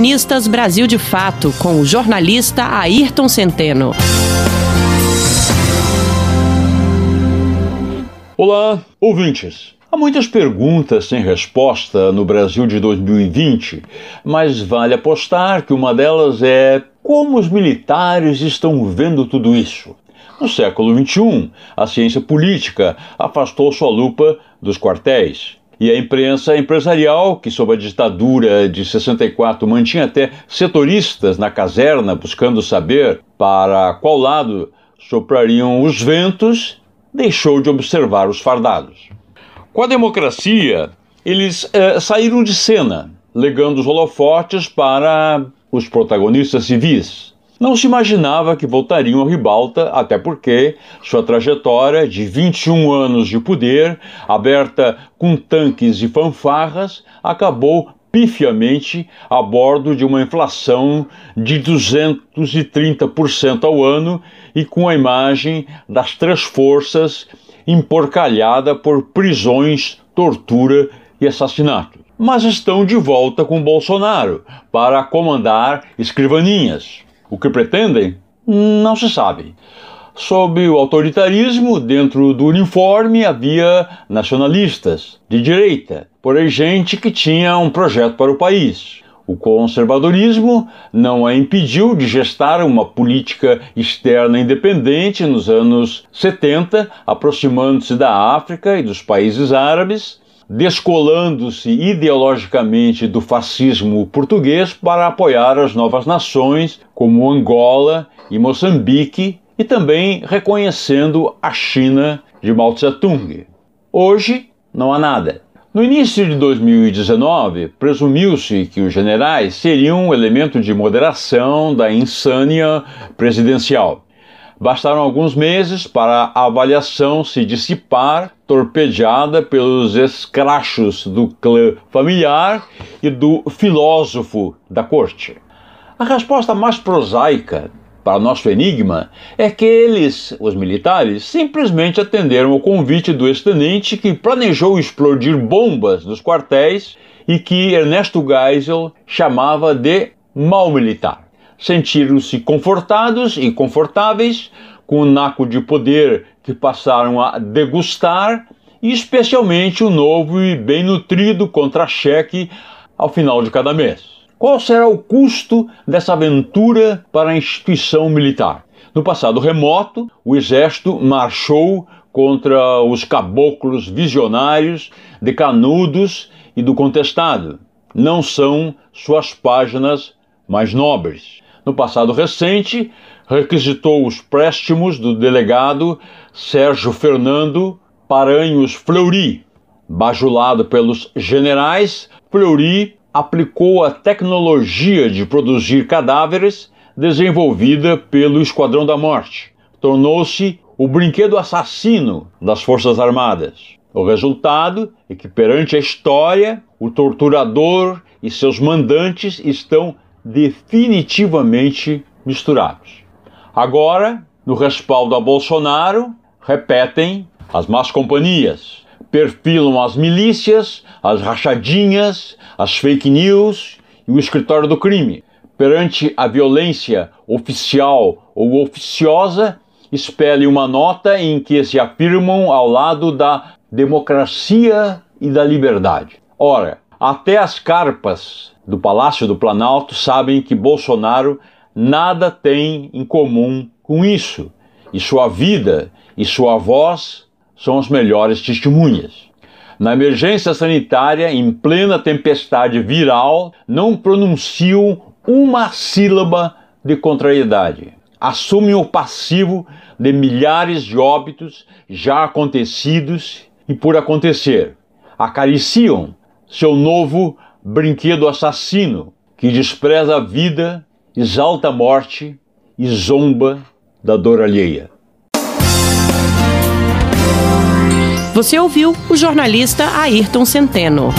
Colunistas Brasil de Fato, com o jornalista Ayrton Centeno. Olá, ouvintes. Há muitas perguntas sem resposta no Brasil de 2020, mas vale apostar que uma delas é como os militares estão vendo tudo isso. No século XXI, a ciência política afastou sua lupa dos quartéis. E a imprensa empresarial, que sob a ditadura de 64 mantinha até setoristas na caserna buscando saber para qual lado soprariam os ventos, deixou de observar os fardados. Com a democracia, eles eh, saíram de cena, legando os holofotes para os protagonistas civis. Não se imaginava que voltariam a ribalta, até porque sua trajetória de 21 anos de poder, aberta com tanques e fanfarras, acabou pifiamente a bordo de uma inflação de 230% ao ano e com a imagem das três forças emporcalhada por prisões, tortura e assassinato. Mas estão de volta com Bolsonaro para comandar escrivaninhas. O que pretendem? Não se sabe. Sob o autoritarismo, dentro do uniforme havia nacionalistas de direita, porém gente que tinha um projeto para o país. O conservadorismo não a impediu de gestar uma política externa independente nos anos 70, aproximando-se da África e dos países árabes, descolando-se ideologicamente do fascismo português para apoiar as novas nações como Angola e Moçambique e também reconhecendo a China de Mao Tse-tung. Hoje não há nada. No início de 2019, presumiu-se que os generais seriam um elemento de moderação da insânia presidencial. Bastaram alguns meses para a avaliação se dissipar, torpedeada pelos escrachos do clã familiar e do filósofo da corte. A resposta mais prosaica para nosso enigma é que eles, os militares, simplesmente atenderam ao convite do ex-tenente que planejou explodir bombas nos quartéis e que Ernesto Geisel chamava de mal militar sentiram-se confortados e confortáveis com o naco de poder que passaram a degustar e especialmente o novo e bem nutrido contra-cheque ao final de cada mês. Qual será o custo dessa aventura para a instituição militar? No passado remoto, o exército marchou contra os caboclos visionários de Canudos e do Contestado. Não são suas páginas mais nobres no passado recente, requisitou os préstimos do delegado Sérgio Fernando Paranhos Fleury. Bajulado pelos generais, Fleury aplicou a tecnologia de produzir cadáveres desenvolvida pelo Esquadrão da Morte. Tornou-se o brinquedo assassino das Forças Armadas. O resultado é que, perante a história, o torturador e seus mandantes estão definitivamente misturados. Agora, no respaldo a Bolsonaro, repetem as más companhias, perfilam as milícias, as rachadinhas, as fake news e o escritório do crime. Perante a violência oficial ou oficiosa, expelem uma nota em que se afirmam ao lado da democracia e da liberdade. Ora, até as carpas do Palácio do Planalto sabem que Bolsonaro nada tem em comum com isso, e sua vida e sua voz são as melhores testemunhas. Na emergência sanitária, em plena tempestade viral, não pronunciam uma sílaba de contrariedade. Assumem o passivo de milhares de óbitos já acontecidos e por acontecer. Acariciam seu novo brinquedo assassino que despreza a vida, exalta a morte e zomba da dor alheia. Você ouviu o jornalista Ayrton Centeno.